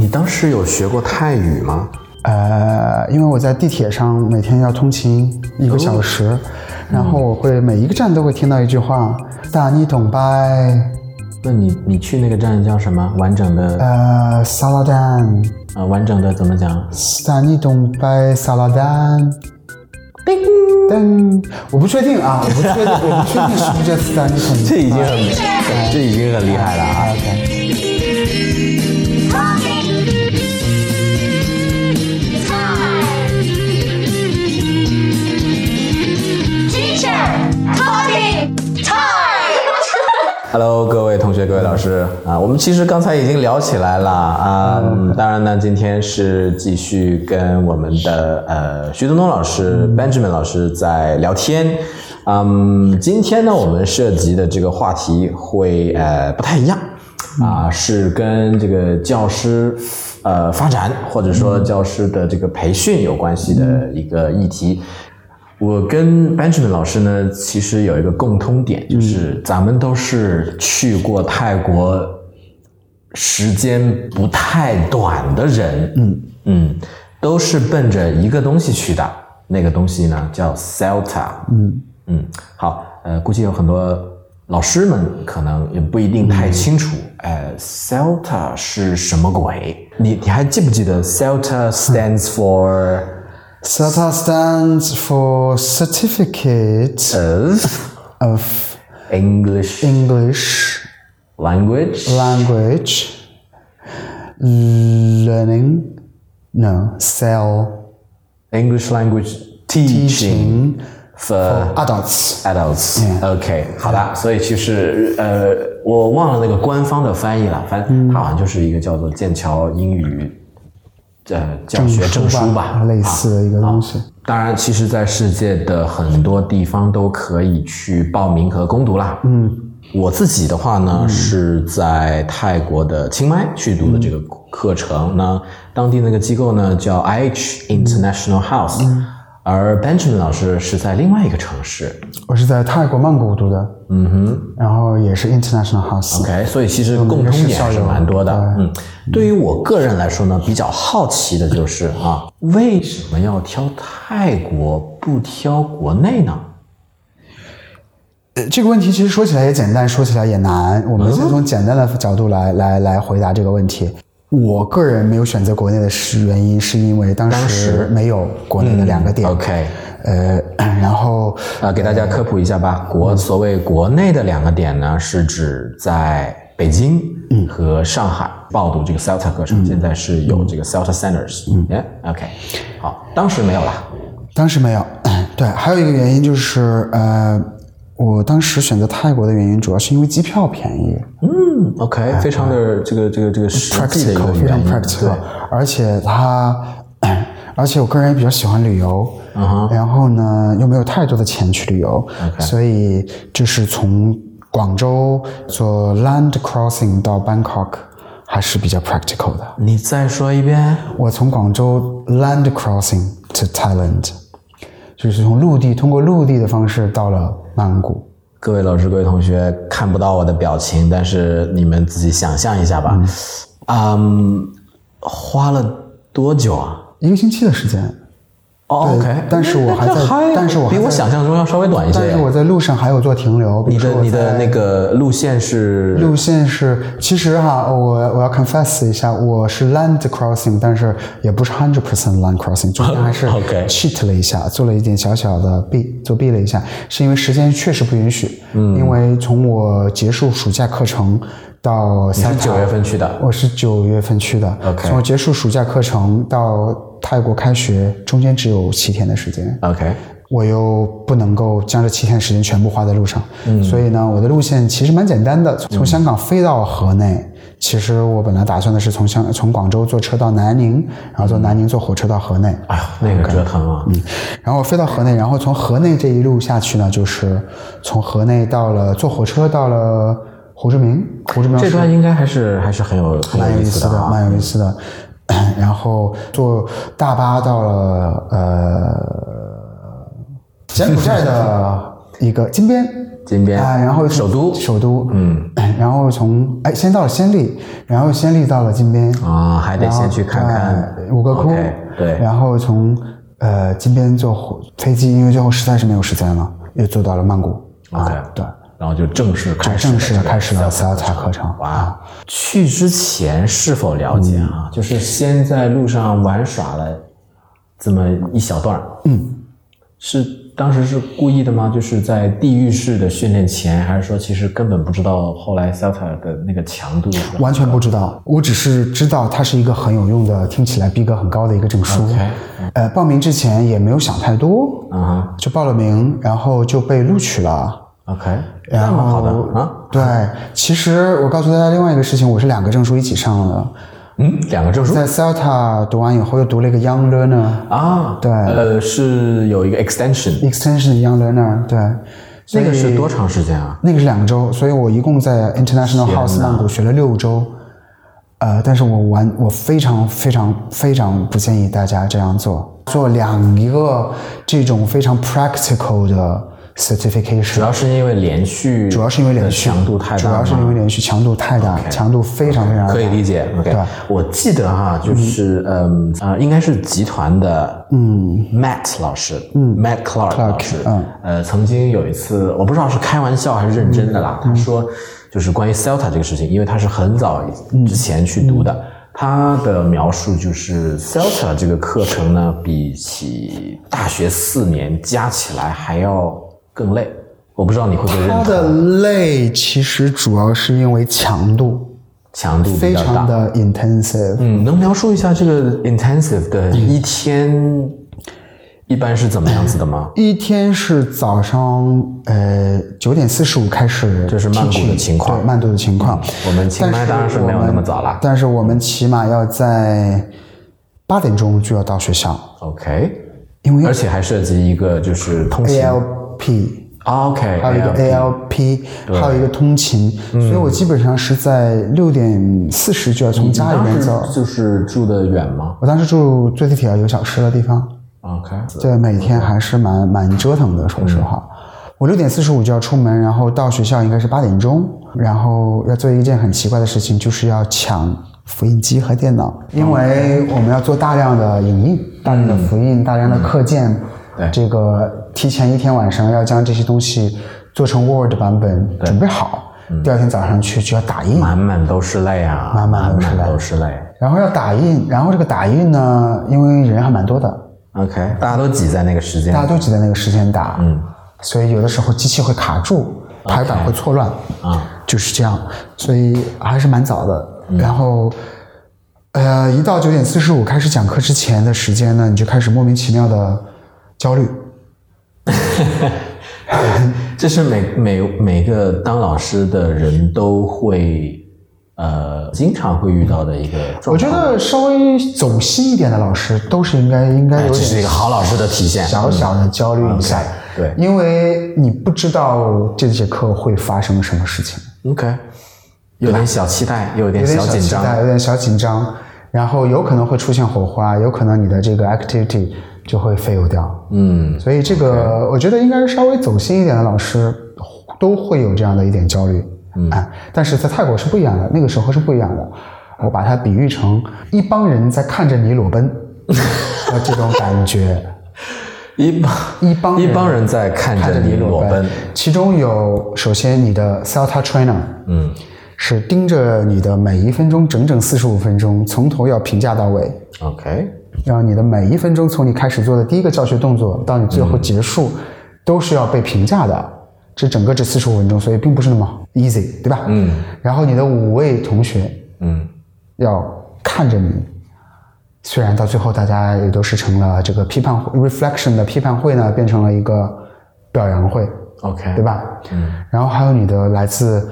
你当时有学过泰语吗？呃，因为我在地铁上每天要通勤一个小时，然后我会每一个站都会听到一句话：“大你懂拜，那你你去那个站叫什么？完整的呃，萨拉丹，呃，完整的怎么讲？大你懂拜萨拉丹。”叮，噔，我不确定啊，我不确定，我不确定是不是这斯丹尼孔。这已经很，这已经很厉害了啊。师啊，我们其实刚才已经聊起来了啊。嗯当然呢，今天是继续跟我们的呃徐东东老师、Benjamin 老师在聊天。嗯，今天呢，我们涉及的这个话题会呃不太一样啊，是跟这个教师呃发展或者说教师的这个培训有关系的一个议题。我跟 Benjamin 老师呢，其实有一个共通点，就是咱们都是去过泰国时间不太短的人，嗯嗯，都是奔着一个东西去的，那个东西呢叫 CELTA，嗯嗯，好，呃，估计有很多老师们可能也不一定太清楚，呃，CELTA 是什么鬼？你你还记不记得 CELTA stands for？SATA stands for Certificate of of English English language. Language Learning No Cell English language teaching Teaching for Adults adults. Yeah. OK，好的。所以其实呃，我忘了那个官方的翻译了，反正它好像就是一个叫做剑桥英语 呃教学证书吧，类似的一个东西。当然，其实，在世界的很多地方都可以去报名和攻读啦。嗯，我自己的话呢，是在泰国的清迈去读的这个课程。那当地那个机构呢叫 IH International House，、而 Benjamin 老师是在另外一个城市。我是在泰国曼谷读的，嗯哼，然后也是 International House。OK，所以其实共通点还是蛮多的。嗯，对于我个人来说呢，比较好奇的就是啊，为什么要挑泰国不挑国内呢？呃这个问题其实说起来也简单，说起来也难。我们先从简单的角度来来来回答这个问题。我个人没有选择国内的是原因，是因为当当时时没有国内的两个点。OK，呃，然后啊，给大家科普一下吧。国所谓国内的两个点呢，是指在北京和上海报读这个 CELTA 课程，现在是有这个 CELTA Centers。嗯，OK，好，当时没有啦。当时没有。对，还有一个原因就是，呃，我当时选择泰国的原因，主要是因为机票便宜嗯，OK，非常的这个这个这个实际的一个，practical 非常。practical，而且它，而且我个人也比较喜欢旅游，然后呢又没有太多的钱去旅游所以就是从广州坐 land crossing 到 Bangkok 还是比较 practical 的。你再说一遍。我从广州 land crossing to Thailand，就是从陆地通过陆地的方式到了曼谷。各位老师、各位同学看不到我的表情，但是你们自己想象一下吧。嗯，花了多久啊？一个星期的时间，，OK，但是我还在还但是我还比我想象中要稍微短一些但是我在路上还有做停留。比你的如说你的那个路线是路线是，其实哈，我我要 confess 一下，我是 land crossing，但是也不是 hundred percent land crossing，中间还是 cheat 了一下，做了一点小小的弊，作弊了一下，是因为时间确实不允许。嗯，因为从我结束暑假课程到三九月份去的我是九月份去的。OK 从我结束暑假课程到泰国开学，中间只有七天的时间。OK，我又不能够将这七天时间全部花在路上，所以呢，我的路线其实蛮简单的，从香港飞到河内。其实我本来打算的是从香从广州坐车到南宁，然后从南宁坐火车到河内，哎呦，那个折腾啊！嗯，然后飞到河内，然后从河内这一路下去呢，就是从河内到了坐火车到了胡志明，胡志明这段应该还是还是很有很蛮有有意思的。蛮有意思的。然后坐大巴到了呃柬埔寨的一个金边，金边，啊，然后首都首都，嗯，然后从哎先到了暹粒，然后暹粒到了金边，啊，还得先去看看对吴哥窟 OK，对，然后从呃金边坐火飞机，因为最后实在是没有时间了，又坐到了曼谷。OK 啊对，然后就正式开始正式开始了 Celta 课程。哇，去之前是否了解啊？嗯就是先在路上玩耍了这么一小段嗯，是当时是故意的吗？就是在地狱式的训练前，还是说其实根本不知道后来 SELTA 的那个强度？完全不知道，我只是知道它是一个很有用的，听起来逼格很高的一个证书。呃，报名之前也没有想太多，嗯哼就报了名，然后就被录取了。，OK，然那么好后的啊，对，其实我告诉大家另外一个事情，我是两个证书一起上的，嗯，两个证书？在 Celta 读完以后又读了一个 Young Learner 啊，对。呃，是有一个 extension，Extension Young Learner，对，那个是多长时间啊？那个是两周，所以我一共在 International House 哪。曼谷学了六周。呃，但是我完，我非常非常非常不建议大家这样做，做两个这种非常 practical 的 certification。主要是因为连续，主要是因为连续强度太大，主要是因为连续强度太大强度非常非常大。可以理解。OK，对。我记得哈，就是嗯啊、应该是集团的嗯。Matt 老师，嗯，Matt Clark 老师，嗯，呃，曾经有一次，我不知道是开玩笑还是认真的啦，他说就是关于 Celta 这个事情，因为他是很早之前去读的。他的描述就是 Celta 这个课程呢，比起大学四年加起来还要更累。我不知道你会不会认同？他的累其实主要是因为强度强度非常。的 intensive。嗯，能描述一下这个 intensive 的一天一般是怎么样子的吗？一天是早上呃九点四十五开始，就是曼谷的情况对曼谷的情况。我们清迈当然是没有那么早了。但是我们起码要在八点钟就要到学校，OK，因为而且还涉及一个就是通勤。ALP。OK，还有一个 ALP，还有一个通勤，所以我基本上是在六点四十就要从家里面走。就是住的远吗我当时住坐地铁要一个小时的地方，？OK，对，每天还是蛮蛮折腾的，说实话。我六点四十五就要出门，然后到学校应该是八点钟，然后要做一件很奇怪的事情，就是要抢复印机和电脑，因为我们要做大量的影印、大量的复印、大量的课件。对。这个提前一天晚上要将这些东西做成 Word 版本准备好，第二天早上去就要打印。满满都是泪啊，满满都是泪。满都是泪。然后要打印，然后这个打印呢，因为人还蛮多的，OK，大家都挤在那个时间。大家都挤在那个时间打，嗯，所以有的时候机器会卡住，排版会错乱，啊，就是这样，所以还是蛮早的。然后，呃，一到九点四十五开始讲课之前的时间呢，你就开始莫名其妙的焦虑，这是每每每个当老师的人都会呃经常会遇到的一个。我觉得稍微走心一点的老师都是应该应该有点哎这是一个好老师的体现。小小的焦虑一下，对因为你不知道这节课会发生什么事情。OK，有点小期待，有点小紧张。期待，有点小紧张，然后有可能会出现火花，有可能你的这个 activity 就会 fail 掉。嗯，所以这个我觉得应该是稍微走心一点的老师都会有这样的一点焦虑。嗯，但是在泰国是不一样的，那个时候是不一样的。我把它比喻成一帮人在看着你裸奔 的这种感觉。一帮一帮一帮人在看看着着你你裸奔其中有首先你的 Celta trainer，嗯是盯着你的每一分钟整整四十五分钟，从头要评价到尾，，OK，让你的每一分钟从你开始做的第一个教学动作到你最后结束，都是要被评价的。这整个这四十五分钟，所以并不是那么 easy，对吧？嗯。然后你的五位同学嗯要看着你，虽然到最后大家也都是成了这个批判会 reflection 的批判会呢，变成了一个表扬会，，OK，对？吧？嗯。然后还有你的来自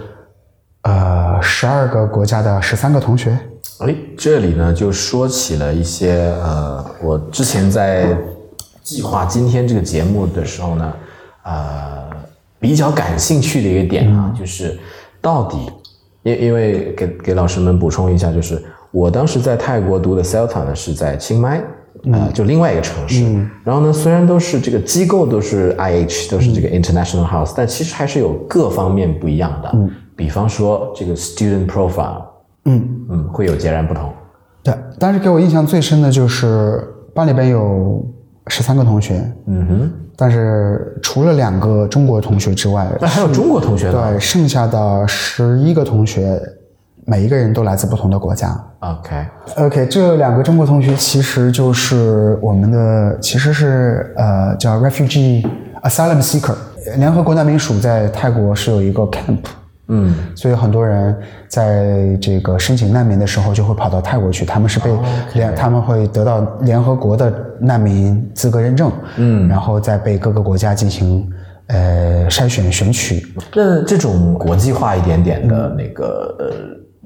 呃十二个国家的十三个同学，哎，这里呢就说起了一些呃，我之前在计划今天这个节目的时候呢，呃，比较感兴趣的一个点啊，就是到底，因因为给给老师们补充一下，就是我当时在泰国读的 Celta 呢是在清迈呃，就另外一个城市。然后呢，虽然都是这个机构都是 IH，都是这个 International House，但其实还是有各方面不一样的。嗯，比方说这个 student profile，嗯嗯，会有截然不同。对，但是给我印象最深的就是班里边有十三个同学，嗯哼，但是除了两个中国同学之外，那还有中国同学呢？对，剩下的十一个同学，每一个人都来自不同的国家。OK，OK，这两个中国同学其实就是我们的，其实是呃叫 refugee asylum seeker，联合国难民署在泰国是有一个 camp，嗯，所以很多人在这个申请难民的时候就会跑到泰国去，他们是被联，他们会得到联合国的难民资格认证，嗯，然后再被各个国家进行呃筛选选取，那这种国际化一点点的那个呃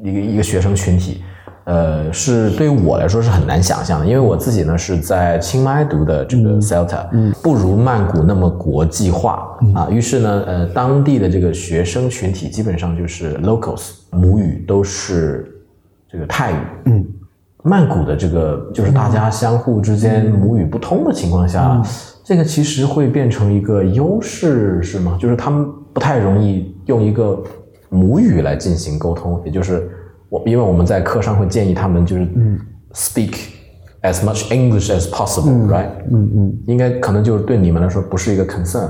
一个一个学生群体，呃，是对于我来说是很难想象的，因为我自己呢是在清迈读的这个 CELTA，嗯，不如曼谷那么国际化啊。于是呢，呃，当地的这个学生群体基本上就是 locals，母语都是这个泰语，嗯。曼谷的这个就是大家相互之间母语不通的情况下，这个其实会变成一个优势，是吗？就是他们不太容易用一个母语来进行沟通，也就是我，因为我们在课上会建议他们就是 speak as much English as possible，right？嗯嗯，应该可能就是对你们来说不是一个 concern。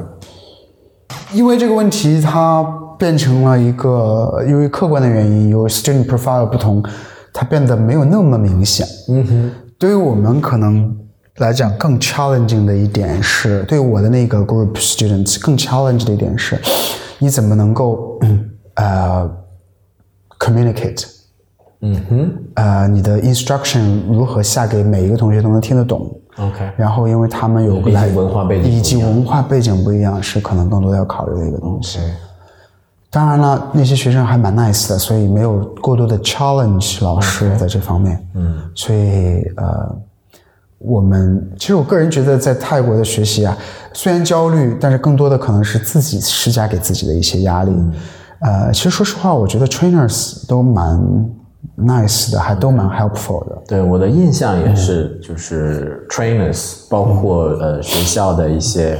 因为这个问题，它变成了一个，因为客观的原因，由 student profile 不同，它变得没有那么明显。嗯哼，对于我们可能来讲更 challenging 的一点是，对我的那个 group students 更 challenge 的一点是，你怎么能够呃 communicate？嗯哼，呃，你的 instruction 如何下给每一个同学都能听得懂？OK，然后，因为他们有个毕竟来文化背景以及文化背景不一样，是可能更多要考虑的一个东西。当然了，那些学生还蛮 nice 的，所以没有过多的 challenge 老师在这方面。嗯，所以呃，我们其实我个人觉得，在泰国的学习啊，虽然焦虑，但是更多的可能是自己施加给自己的一些压力。呃，其实说实话，我觉得 trainers 都蛮 nice 的，还都蛮 helpful 的。对我的印象也是，就是 trainers，包括呃学校的一些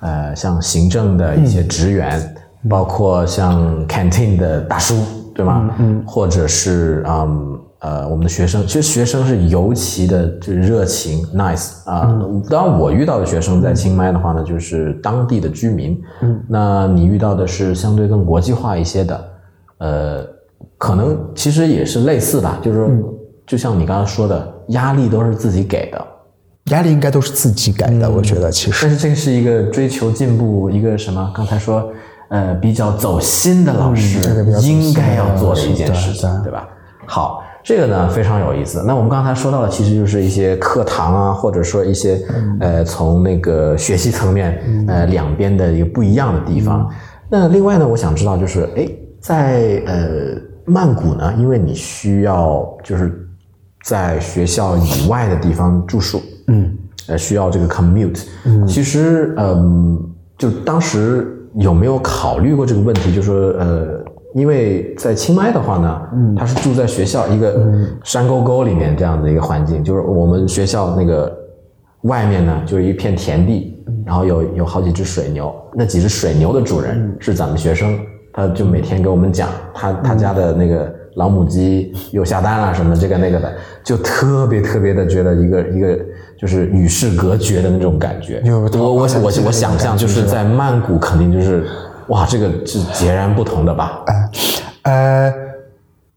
呃像行政的一些职员，包括像 canteen 的大叔，对吗？嗯，或者是嗯呃我们的学生，其实学生是尤其的就是热情 nice 啊。当然我遇到的学生在清迈的话呢，就是当地的居民。嗯，那你遇到的是相对更国际化一些的，呃。可能其实也是类似吧，就是说，就像你刚刚说的，压力都是自己给的，压力应该都是自己给的，我觉得其实但。是这是一个追求进步，一个什么？刚才说，呃，比较走心的老师、应该要做的一件事情，对对吧？好，这个呢非常有意思。那我们刚才说到的，其实就是一些课堂啊，或者说一些、呃从那个学习层面呃两边的一个不一样的地方。那另外呢，我想知道就是，哎，在呃曼谷呢，因为你需要就是在学校以外的地方住宿，嗯，呃，需要这个 commute，嗯，其实，嗯，就当时有没有考虑过这个问题？就说，呃，因为在清迈的话呢，嗯，他是住在学校一个山沟沟里面这样的一个环境，就是我们学校那个外面呢，就是一片田地，然后有有好几只水牛，那几只水牛的主人是咱们学生，他就每天给我们讲他他家的那个老母鸡又下蛋了什么这个那个的，就特别特别的觉得一个一个就是与世隔绝的那种感觉。我我我我想象就是在曼谷肯定就是哇，这个是截然不同的吧？呃，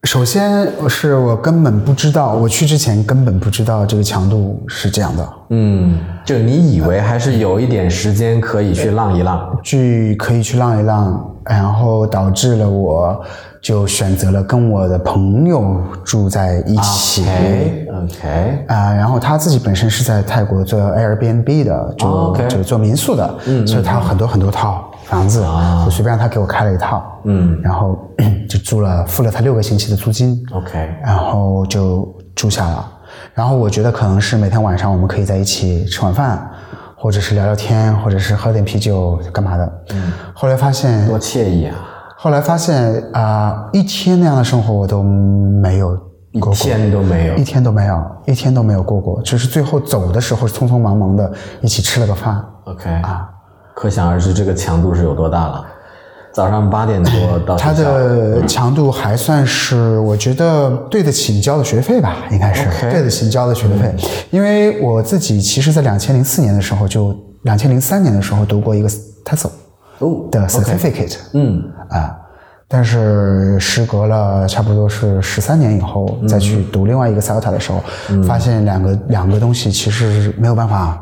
首先是我根本不知道，我去之前根本不知道这个强度是这样的，嗯，就你以为还是有一点时间可以去浪一浪，去可以去浪一浪，然后导致了我就选择了跟我的朋友住在一起。OK OK，啊、然后他自己本身是在泰国做 Airbnb 的，就、就做民宿的，所以他有很多很多套房子，我随便让他给我开了一套，嗯，然后 就租了，付了他六个星期的租金 OK 然后就住下了。然后我觉得可能是每天晚上我们可以在一起吃晚饭，或者是聊聊天，或者是喝点啤酒干嘛的。嗯，后来发现多惬意啊！后来发现啊、一天那样的生活我都没有一天都没有一，天都没有，一天都没有过过，就是最后走的时候匆匆忙忙的一起吃了个饭。OK 啊，可想而知这个强度是有多大了。早上八点多到它，的强度还算是，我觉得对得起你交的学费吧，应该是对得起你交的学费。因为我自己其实，在两千零四年的时候就，两千零三年的时候读过一个 TESOL 哦的 certificate，嗯。啊，但是时隔了差不多是十三年以后，再去读另外一个 CELTA 的时候，发现两个两个东西其实是没有办法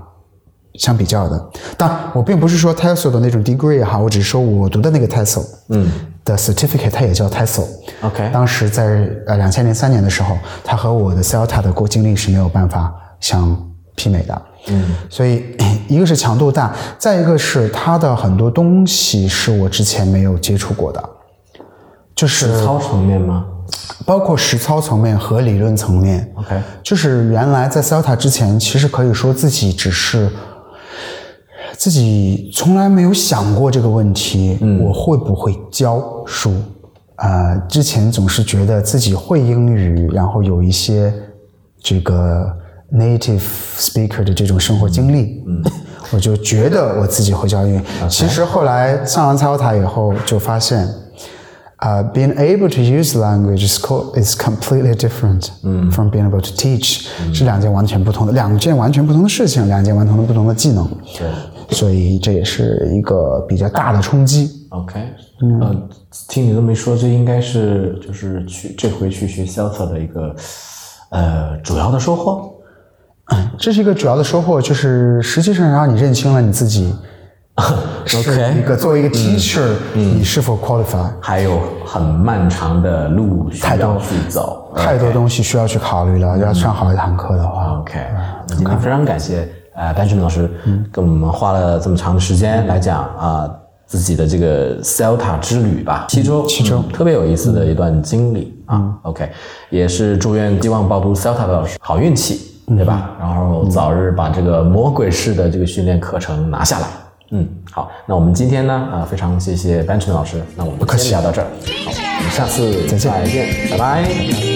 相比较的。但我并不是说 TESOL 的那种 degree 哈，我只是说我读的那个 TESOL，嗯，的 certificate 它也叫 TESOL。OK 当时在呃两千零三年的时候，它和我的 CELTA 的过经历是没有办法相媲美的。嗯，所以一个是强度大，再一个是它的很多东西是我之前没有接触过的，就是实操层面吗包括实操层面和理论层面。？OK，就是原来在 CELTA 之前，其实可以说自己只是自己从来没有想过这个问题，我会不会教书？呃，之前总是觉得自己会英语，然后有一些这个 native speaker 的这种生活经历，嗯，我就觉得我自己会教英语。其实后来上完 CELTA 以后，就发现。uh, being able to use language is, co- is completely different from being able to teach，、是两件完全不同的两件完全不同的事情，两件完全不同的技能。对所以这也是一个比较大的冲击。，OK，呃，听你这么一说，这应该是就是去这回去学 CELTA 的一个呃主要的收获。这是一个主要的收获，就是实际上让你认清了你自己 是 OK 一个作为一个 teacher，、你是否 qualify。还有很漫长的路需要去走。太多东西需要去考虑了，要上好一堂课的话，OK，那今天非常感谢呃 Benjamin 老师跟我们花了这么长的时间来讲啊、自己的这个 CELTA 之旅吧，七周，七周、特别有意思的一段经历啊。OK，也是祝愿希望报读 CELTA 的老师好运气，对吧？然后早日把这个魔鬼式的这个训练课程拿下来。嗯，好，那我们今天呢，啊、非常谢谢 Benjamin 老师，那我们先聊到这儿，好，我们下次再见，拜拜。Talking